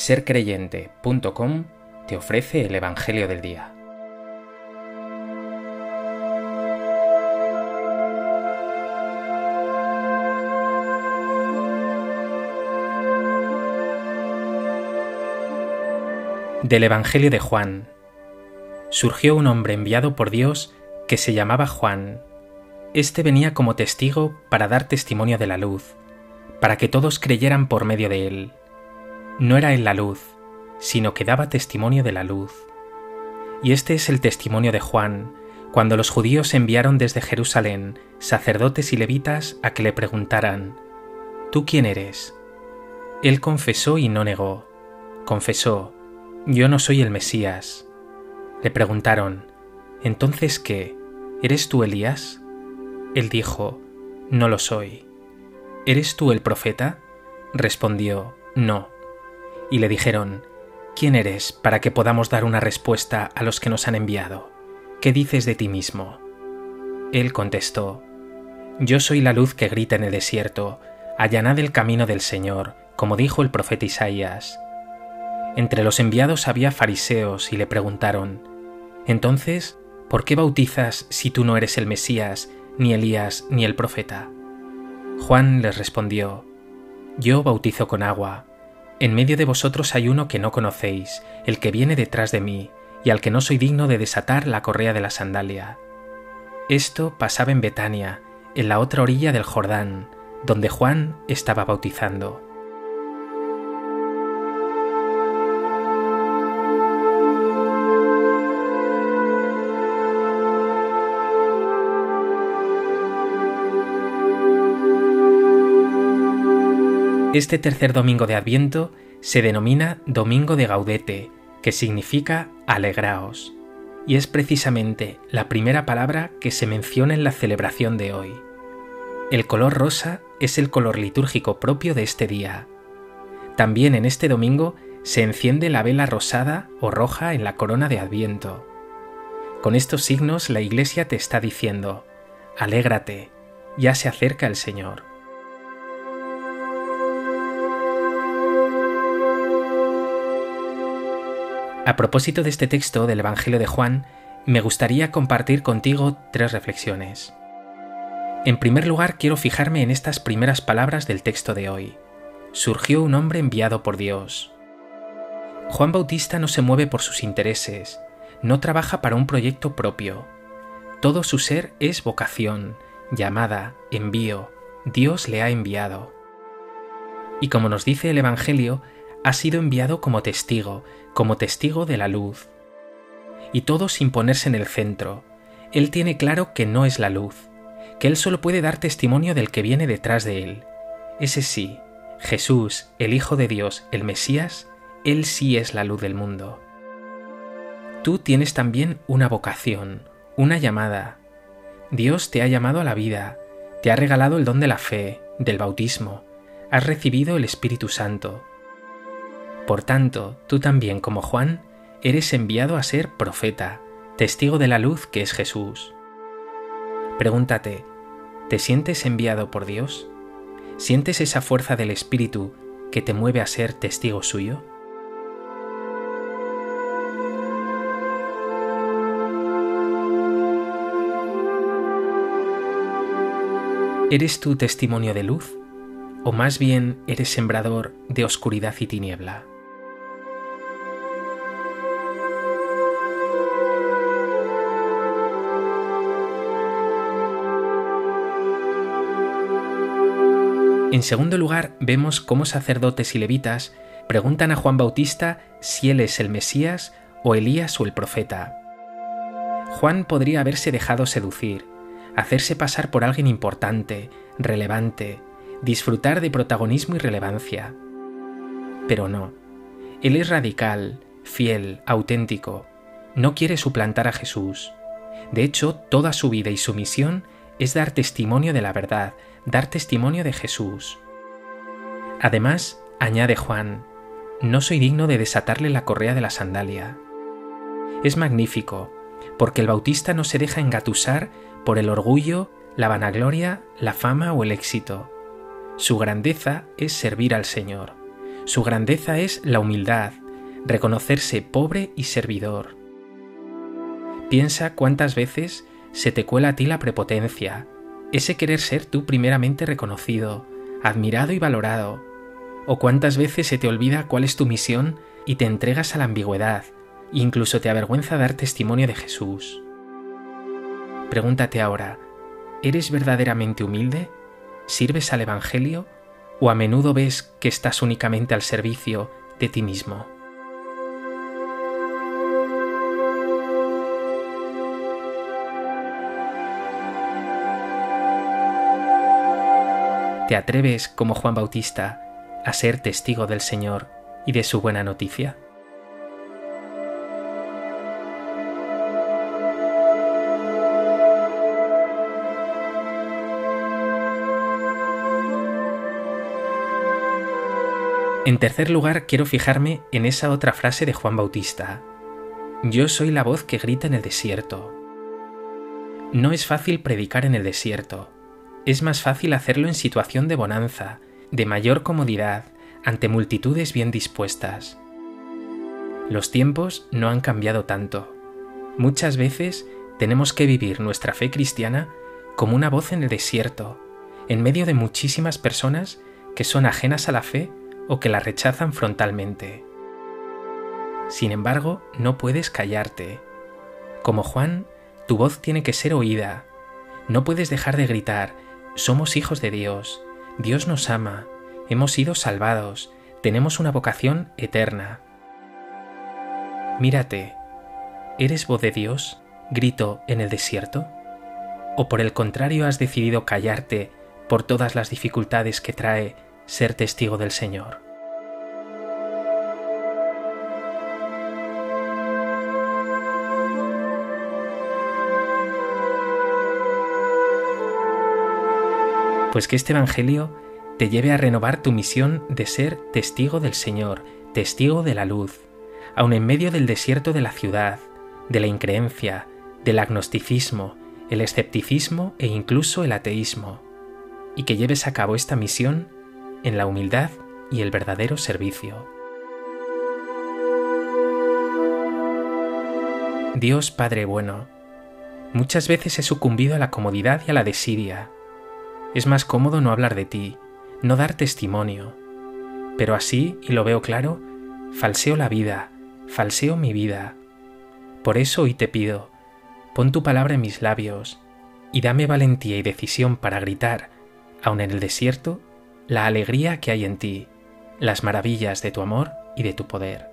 sercreyente.com te ofrece el Evangelio del Día. Del Evangelio de Juan. Surgió un hombre enviado por Dios que se llamaba Juan. Este venía como testigo para dar testimonio de la luz, para que todos creyeran por medio de él. No era él la luz, sino que daba testimonio de la luz. Y este es el testimonio de Juan, cuando los judíos enviaron desde Jerusalén sacerdotes y levitas a que le preguntaran, ¿Tú quién eres? Él confesó y no negó. Confesó, yo no soy el Mesías. Le preguntaron, ¿entonces qué? ¿Eres tú Elías? Él dijo, no lo soy. ¿Eres tú el profeta? Respondió, no. Y le dijeron, ¿quién eres para que podamos dar una respuesta a los que nos han enviado? ¿Qué dices de ti mismo? Él contestó, Yo soy la luz que grita en el desierto, allanad el camino del Señor, como dijo el profeta Isaías. Entre los enviados había fariseos y le preguntaron, Entonces, ¿por qué bautizas si tú no eres el Mesías, ni Elías, ni el profeta? Juan les respondió, Yo bautizo con agua. En medio de vosotros hay uno que no conocéis, el que viene detrás de mí, y al que no soy digno de desatar la correa de la sandalia. Esto pasaba en Betania, en la otra orilla del Jordán, donde Juan estaba bautizando. Este tercer domingo de Adviento se denomina Domingo de Gaudete, que significa alegraos, y es precisamente la primera palabra que se menciona en la celebración de hoy. El color rosa es el color litúrgico propio de este día. También en este domingo se enciende la vela rosada o roja en la corona de Adviento. Con estos signos la Iglesia te está diciendo, alégrate, ya se acerca el Señor. A propósito de este texto del Evangelio de Juan, me gustaría compartir contigo tres reflexiones. En primer lugar, quiero fijarme en estas primeras palabras del texto de hoy. Surgió un hombre enviado por Dios. Juan Bautista no se mueve por sus intereses, no trabaja para un proyecto propio. Todo su ser es vocación, llamada, envío. Dios le ha enviado. Y como nos dice el Evangelio, ha sido enviado como testigo, como testigo de la luz. Y todo sin ponerse en el centro. Él tiene claro que no es la luz, que él solo puede dar testimonio del que viene detrás de él. Ese sí, Jesús, el Hijo de Dios, el Mesías, él sí es la luz del mundo. Tú tienes también una vocación, una llamada. Dios te ha llamado a la vida, te ha regalado el don de la fe, del bautismo, has recibido el Espíritu Santo, por tanto, tú también, como Juan, eres enviado a ser profeta, testigo de la luz que es Jesús. Pregúntate, ¿te sientes enviado por Dios? ¿Sientes esa fuerza del Espíritu que te mueve a ser testigo suyo? ¿Eres tu testimonio de luz? ¿O más bien eres sembrador de oscuridad y tiniebla? En segundo lugar, vemos cómo sacerdotes y levitas preguntan a Juan Bautista si él es el Mesías o Elías o el profeta. Juan podría haberse dejado seducir, hacerse pasar por alguien importante, relevante, disfrutar de protagonismo y relevancia. Pero no, él es radical, fiel, auténtico, no quiere suplantar a Jesús. De hecho, toda su vida y su misión es dar testimonio de la verdad, dar testimonio de Jesús. Además, añade Juan, no soy digno de desatarle la correa de la sandalia. Es magnífico, porque el bautista no se deja engatusar por el orgullo, la vanagloria, la fama o el éxito. Su grandeza es servir al Señor. Su grandeza es la humildad, reconocerse pobre y servidor. Piensa cuántas veces se te cuela a ti la prepotencia, ese querer ser tú primeramente reconocido, admirado y valorado, o cuántas veces se te olvida cuál es tu misión y te entregas a la ambigüedad, e incluso te avergüenza dar testimonio de Jesús. Pregúntate ahora, ¿eres verdaderamente humilde? ¿Sirves al Evangelio? ¿O a menudo ves que estás únicamente al servicio de ti mismo? ¿Te atreves, como Juan Bautista, a ser testigo del Señor y de su buena noticia? En tercer lugar, quiero fijarme en esa otra frase de Juan Bautista. Yo soy la voz que grita en el desierto. No es fácil predicar en el desierto. Es más fácil hacerlo en situación de bonanza, de mayor comodidad, ante multitudes bien dispuestas. Los tiempos no han cambiado tanto. Muchas veces tenemos que vivir nuestra fe cristiana como una voz en el desierto, en medio de muchísimas personas que son ajenas a la fe o que la rechazan frontalmente. Sin embargo, no puedes callarte. Como Juan, tu voz tiene que ser oída. No puedes dejar de gritar, somos hijos de Dios, Dios nos ama, hemos sido salvados, tenemos una vocación eterna. Mírate, ¿eres voz de Dios? ¿Grito en el desierto? ¿O por el contrario has decidido callarte por todas las dificultades que trae ser testigo del Señor. Pues que este Evangelio te lleve a renovar tu misión de ser testigo del Señor, testigo de la luz, aun en medio del desierto de la ciudad, de la increencia, del agnosticismo, el escepticismo e incluso el ateísmo, y que lleves a cabo esta misión en la humildad y el verdadero servicio. Dios Padre bueno, muchas veces he sucumbido a la comodidad y a la desidia. Es más cómodo no hablar de ti, no dar testimonio. Pero así, y lo veo claro, falseo la vida, falseo mi vida. Por eso hoy te pido, pon tu palabra en mis labios y dame valentía y decisión para gritar, aun en el desierto, la alegría que hay en ti, las maravillas de tu amor y de tu poder.